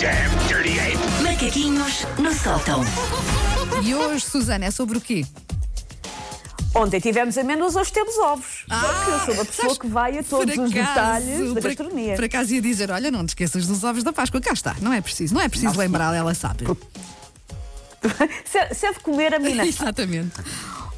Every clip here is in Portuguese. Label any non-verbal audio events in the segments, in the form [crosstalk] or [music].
damn dirty ape! Macaquinhos no sótão. E hoje, Susana, é sobre o quê? Ontem tivemos amêndoas, hoje temos ovos. Porque eu sou uma pessoa sabes, que vai a todos os acaso, detalhes da gastronomia. Por acaso ia dizer: olha, não te esqueças dos ovos da Páscoa, cá está. Não é preciso, não é preciso lembrar, ela sabe. [laughs] Se- Serve comer a mina. [laughs] Exatamente.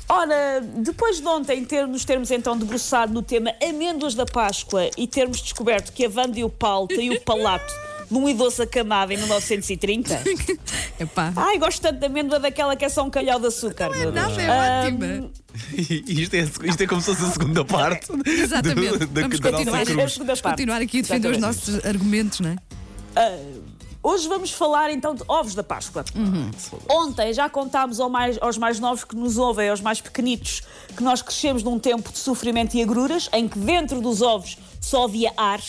Ora, depois de ontem ter, nos termos então debruçado no tema amêndoas da Páscoa e termos descoberto que a Wanda e o Paulo têm o palato de um idoso acamado em 1930. [laughs] Epá. Ai, gosto tanto da amêndoa daquela que é só um calhau de açúcar, meu Deus. Nada é ótima. isto, é, isto é como se fosse a segunda parte [laughs] Exatamente. do- da, Vamos da continuar, Vamos parte. continuar aqui a defender os Exatamente. nossos argumentos, não é? Hoje vamos falar então de ovos da Páscoa. Ontem já contámos ao mais- aos mais novos que nos ouvem, aos mais pequenitos, que nós crescemos num tempo de sofrimento e agruras, em que dentro dos ovos só havia ar,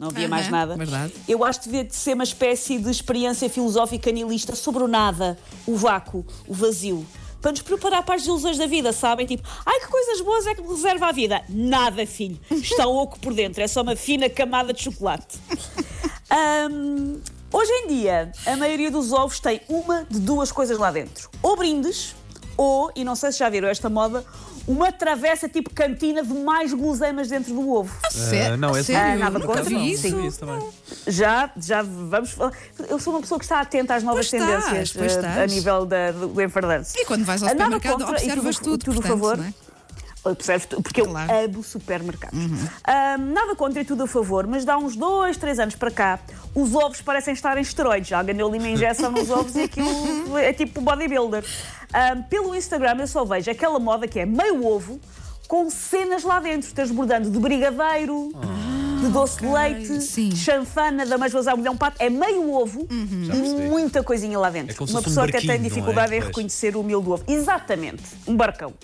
não havia Aham, mais nada. verdade. Eu acho que devia de ser uma espécie de experiência filosófica nihilista sobre o nada, o vácuo, o vazio. Para nos preparar para as ilusões da vida, sabem? Tipo, ai que coisas boas é que me reserva a vida. Nada, filho. Está oco por dentro. É só uma fina camada de chocolate. Ahm, hoje em dia, a maioria dos ovos tem uma de duas coisas lá dentro: ou brindes, ou, e não sei se já viram esta moda, uma travessa tipo cantina de mais guloseimas dentro do ovo. Sé- não, é sério? Ah, nada contra, não. isso. Sim. Isso também. Já, já vamos falar. Eu sou uma pessoa que está atenta às novas Pois tendências eh, estás. a nível da, do do enfardanço. E quando vais ao Ah, nada supermercado, contra, e observas tudo, tudo, portanto, favor. não é? Observo tudo, porque Claro. Uhum. eu amo supermercados. Ahm, nada contra e tudo a favor, mas dá uns dois, três anos para cá, os ovos parecem estar em esteroides. Alguém deu ali uma injeção nos [laughs] ovos e aquilo é tipo bodybuilder. Ahm, pelo Instagram eu só vejo aquela moda que é meio ovo com cenas lá dentro, transbordando de brigadeiro. De doce de leite, Sim. de chanfana, da mais vazar mulher um pato, é meio ovo e percebi. muita coisinha lá dentro. É Uma fosse um pessoa até tem é? dificuldade em Pois. reconhecer o mil do ovo. Exatamente, um barcão.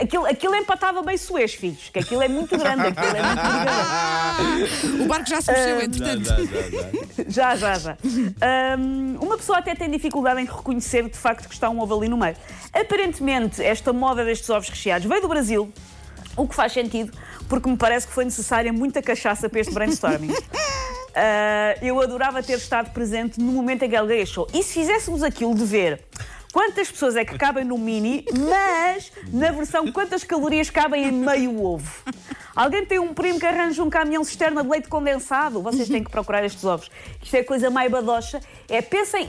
Aquilo, aquilo empatava bem suez, filhos, que aquilo é muito grande, aquilo é muito brigadeiro. [laughs] O barco já se Ah, mexeu, entretanto. Já, já, já. Ahm, uma pessoa até tem dificuldade em reconhecer de facto que está um ovo ali no meio. Aparentemente, esta moda destes ovos recheados veio do Brasil, o que faz sentido, porque me parece que foi necessária muita cachaça para este brainstorming. [laughs] Ah, eu adorava ter estado presente no momento em que alguém achou. E se fizéssemos aquilo de ver quantas pessoas é que cabem no mini, mas na versão quantas calorias cabem em meio ovo? Alguém tem um primo que arranja um caminhão cisterna de leite condensado? Vocês têm que procurar estes ovos. Isto é coisa mais badocha. É, pensem.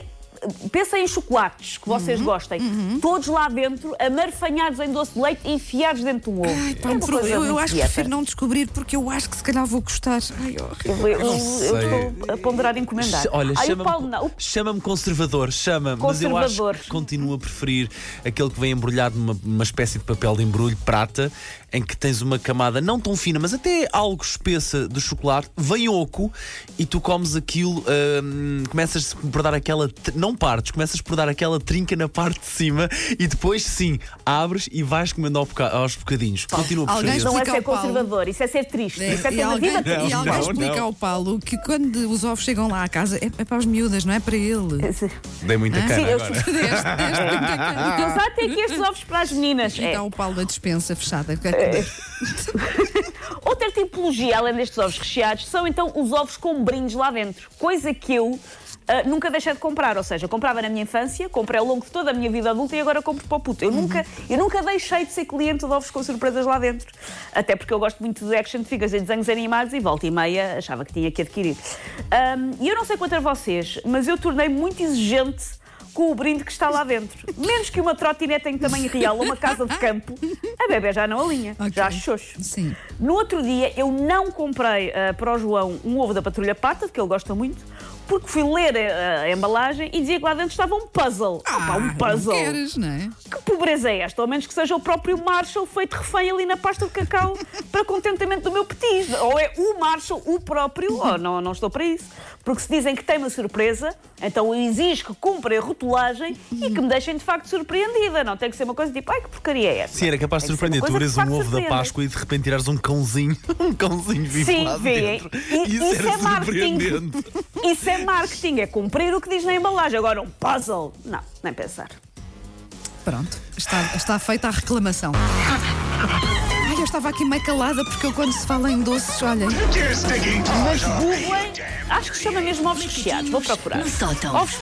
Pensem em chocolates que vocês gostem, todos lá dentro, amarfanhados em doce de leite e enfiados dentro de um ovo. Ai, pá, É eu, eu muito acho que prefiro não descobrir porque eu acho que se calhar vou gostar. Ai, horrível. Eu, eu- eu estou a ponderar encomendar. Olha, chama-me não. Chama-me conservador, chama mas eu acho que continuo a preferir aquele que vem embrulhado numa uma espécie de papel de embrulho prata, em que tens uma camada não tão fina, mas até algo espessa de chocolate, vem oco e tu comes aquilo, hum, começas por dar aquela. tr- Não partes, começas por dar aquela trinca na parte de cima e depois sim abres e vais comendo ao boca- aos bocadinhos. Continuo a alguém preferir Não é ser Paulo. conservador, isso é ser triste. Isso é e alguém, vida e triste. alguém Não, explica não. ao Paulo que quando os ovos chegam lá à casa é, é para as miúdas, não é para ele. Sim, Dei muita cana eu agora. Deste- deste muita cara. eu já tenho aqui estes ovos para as meninas. E É. o Paulo da dispensa fechada. É. [laughs] Outra tipologia, além destes ovos recheados, são então os ovos com brindes lá dentro. Coisa que eu ah, nunca deixei de comprar. Ou seja, comprava na minha infância, comprei ao longo de toda a minha vida adulta e agora compro para o puto. Eu, nunca, eu nunca deixei de ser cliente de ovos com surpresas lá dentro. Até porque eu gosto muito de action figures e desenhos animados e volta e meia achava que tinha que adquirir. Ahm, E eu não sei quanto a vocês, mas eu tornei muito exigente com o brinde que está lá dentro. [laughs] Menos que uma trotinete em tamanho real ou uma casa de campo, a bebê já não alinha, Ok. já xoxo. Sim. No outro dia, eu não comprei ah, para o João um ovo da Patrulha Pata, que ele gosta muito, porque fui ler ah, a embalagem e dizia que lá dentro estava um puzzle. Ah, pá, um não puzzle. queres, não é? Que pobreza é esta? Ao menos que seja o próprio Marshall feito refém ali na pasta de cacau [laughs] para contentamento do meu petis. Ou é o Marshall, o próprio, ou não, não estou para isso. Porque se dizem que tem uma surpresa, então eu exijo que cumprem a rotulagem e que me deixem de facto surpreendida. Não tem que ser uma coisa tipo, ai que porcaria é essa? Sim, era capaz de surpreender. Tu de um ovo da. Páscoa e de repente tirares um cãozinho, [laughs] um cãozinho vivo Sim, lá dentro. E- Isso, isso é marketing. Isso é marketing, é cumprir o que diz na embalagem. Agora, um puzzle, não, nem pensar. Pronto, está, está feita a reclamação. Ai, esta estava aqui meio calada porque eu quando se fala em doces, olhem. Mas googlem, acho que se chama mesmo ovos recheados, vou procurar. Ovos